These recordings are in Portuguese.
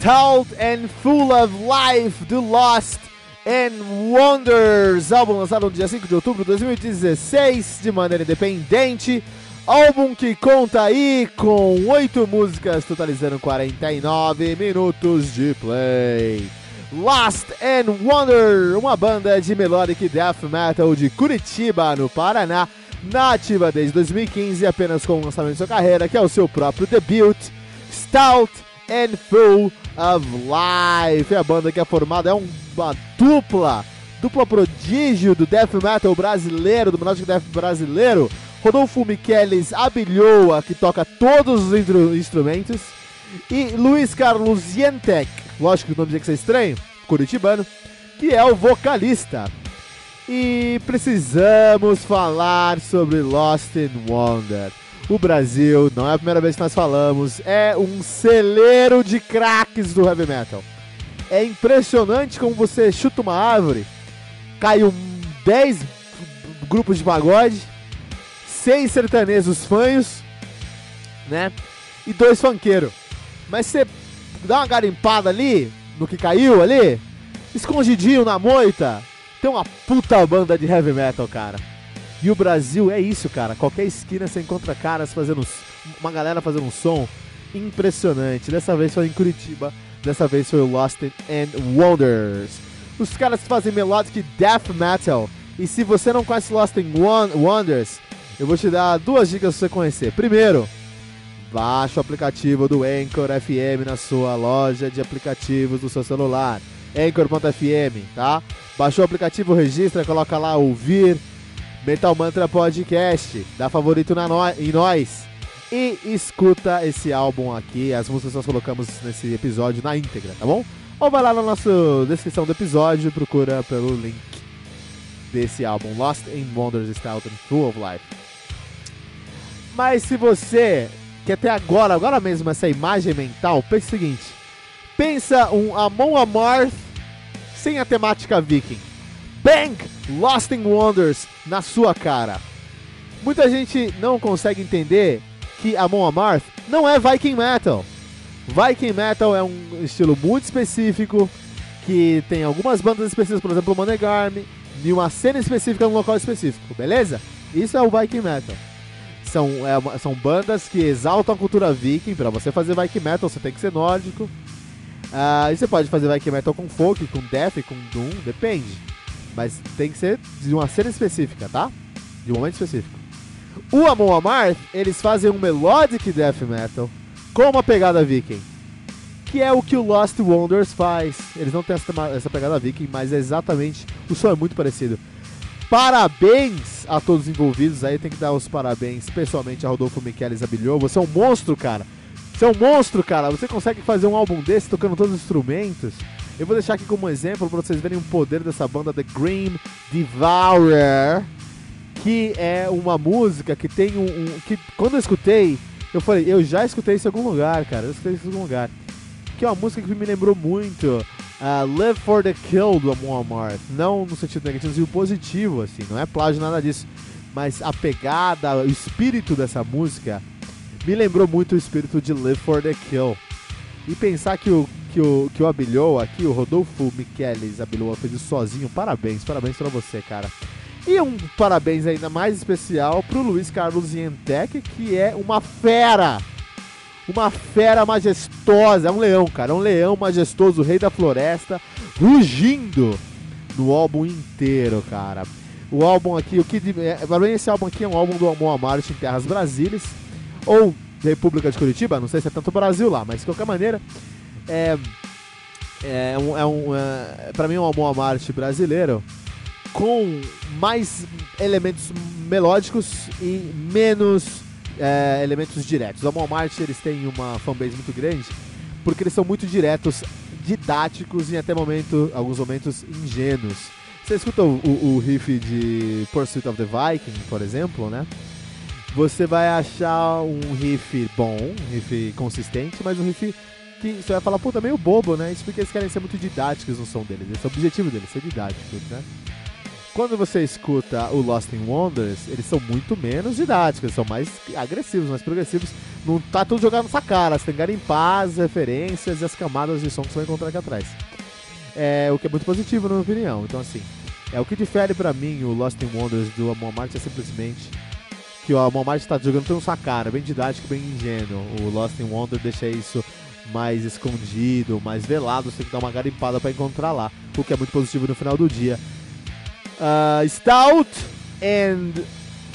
Stout and Full of Life do Lost and Wonders, álbum lançado no dia 5 de outubro de 2016 de maneira independente. Álbum que conta aí com 8 músicas, totalizando 49 minutos de play. Lost and Wonder, uma banda de melodic death metal de Curitiba, no Paraná, nativa desde 2015, apenas com o lançamento de sua carreira, que é o seu próprio debut, Stout and Full of Life. A banda que é formada é uma dupla, dupla prodígio do death metal brasileiro, do melodic death brasileiro. Rodolfo Michelis Abilhoa, que toca todos os instrumentos, e Luiz Carlos Yentek, lógico que o nome tinha que ser estranho, curitibano, que é o vocalista. E precisamos falar sobre Lost in Wonder. O Brasil, não é a primeira vez que nós falamos, é um celeiro de craques do heavy metal. É impressionante como você chuta uma árvore, caiu 10 grupos de pagode, seis sertanejos fanhos, né? E dois funkeiros. Mas você dá uma garimpada ali, no que caiu ali, escondidinho na moita, tem uma puta banda de heavy metal, cara. E o Brasil é isso, cara. Qualquer esquina você encontra caras fazendo. Uma galera fazendo um som impressionante. Dessa vez foi em Curitiba. Dessa vez foi o Lost and Wonders. Os caras fazem melodic death metal. E se você não conhece Lost and Wonders, eu vou te dar duas dicas pra você conhecer. Primeiro, baixe o aplicativo do Anchor FM na sua loja de aplicativos do seu celular. Anchor.fm, tá? Baixou o aplicativo, registra, coloca lá ouvir Metal Mantra Podcast, dá favorito na no, em nós e escuta esse álbum aqui. As músicas nós colocamos nesse episódio na íntegra, tá bom? Ou vai lá na nossa descrição do episódio e procura pelo link desse álbum, Lost in Wonders Stout and Full of Life. Mas se você quer ter agora, agora mesmo, essa imagem mental, pense o seguinte: pensa um Amon Amarth sem a temática viking. Bang! Lost in Wonders na sua cara. Muita gente não consegue entender que Amon Amarth não é Viking Metal. Viking Metal é um estilo muito específico que tem algumas bandas específicas, por exemplo, o Monegarm, e uma cena específica num local específico, beleza? Isso é o Viking Metal. São, é, são bandas que exaltam a cultura viking. Para você fazer Viking Metal, você tem que ser nórdico. Uh, e você pode fazer Viking Metal com folk, com death, com doom, depende. Mas tem que ser de uma cena específica, tá? De um momento específico. O Amon Amarth, eles fazem um melodic death metal com uma pegada viking. Que é o que o Lost Wonders faz. Eles não têm essa, essa pegada viking, mas é exatamente. O som é muito parecido. Parabéns a todos os envolvidos aí, tem que dar os parabéns, pessoalmente a Rodolfo Michelis Abilhou. Você é um monstro, cara. Você é um monstro, cara. Você consegue fazer um álbum desse tocando todos os instrumentos. Eu vou deixar aqui como exemplo para vocês verem o poder dessa banda The Green Devourer, que é uma música que tem um, um, que quando eu escutei, eu falei, eu já escutei isso em algum lugar, cara, eu escutei isso em algum lugar. Que é uma música que me lembrou muito uh, Live for the Kill do Amarth. Não no sentido negativo, mas positivo, assim. Não é plágio, nada disso. Mas a pegada, o espírito dessa música me lembrou muito o espírito de Live for the Kill. E pensar que o, que o, que o aqui, o Rodolfo Michelis Abilhou, fez isso sozinho. Parabéns, parabéns pra você, cara. E um parabéns ainda mais especial pro Luiz Carlos Yentec, que é uma fera uma fera majestosa, é um leão, cara, é um leão majestoso, rei da floresta, rugindo no álbum inteiro, cara. O álbum aqui, o que é, para mim esse álbum aqui é um álbum do Amor Amarte em Terras Brasílias ou República de Curitiba, não sei se é tanto Brasil lá, mas de qualquer maneira é é um, é um é, para mim é um Amor Amarte brasileiro com mais elementos melódicos e menos é, elementos diretos. A Walmart eles têm uma fanbase muito grande porque eles são muito diretos, didáticos e até momento, alguns momentos ingênuos. Você escuta o, o, o riff de Pursuit of the Viking, por exemplo, né? Você vai achar um riff bom, um riff consistente, mas um riff que você vai falar, puta, meio bobo, né? Isso porque eles querem ser muito didáticos no som deles. Esse é o objetivo deles, ser didáticos, né? quando você escuta o Lost in Wonders, eles são muito menos didáticos, são mais agressivos, mais progressivos. Não tá tudo jogado na sua cara, você tem que garimpar as referências e as camadas de som que você vai encontrar aqui atrás. É, o que é muito positivo, na minha opinião. Então, assim, é o que difere para mim o Lost in Wonders do Amon Mart é simplesmente que o Amon Mart tá jogando tudo na sua cara, bem didático, bem ingênuo. O Lost in Wonder deixa isso mais escondido, mais velado, você tem que dar uma garimpada para encontrar lá, o que é muito positivo no final do dia uh, Stout and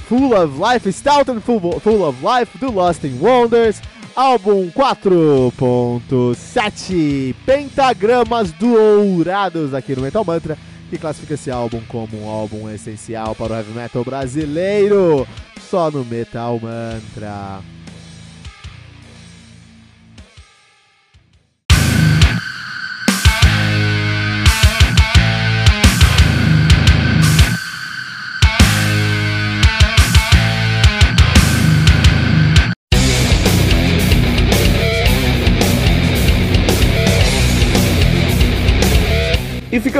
Full of Life, Stout and Full, full of Life do Lost in Wonders, álbum 4.7 Pentagramas Dourados aqui no Metal Mantra, que classifica esse álbum como um álbum essencial para o heavy metal brasileiro, só no Metal Mantra.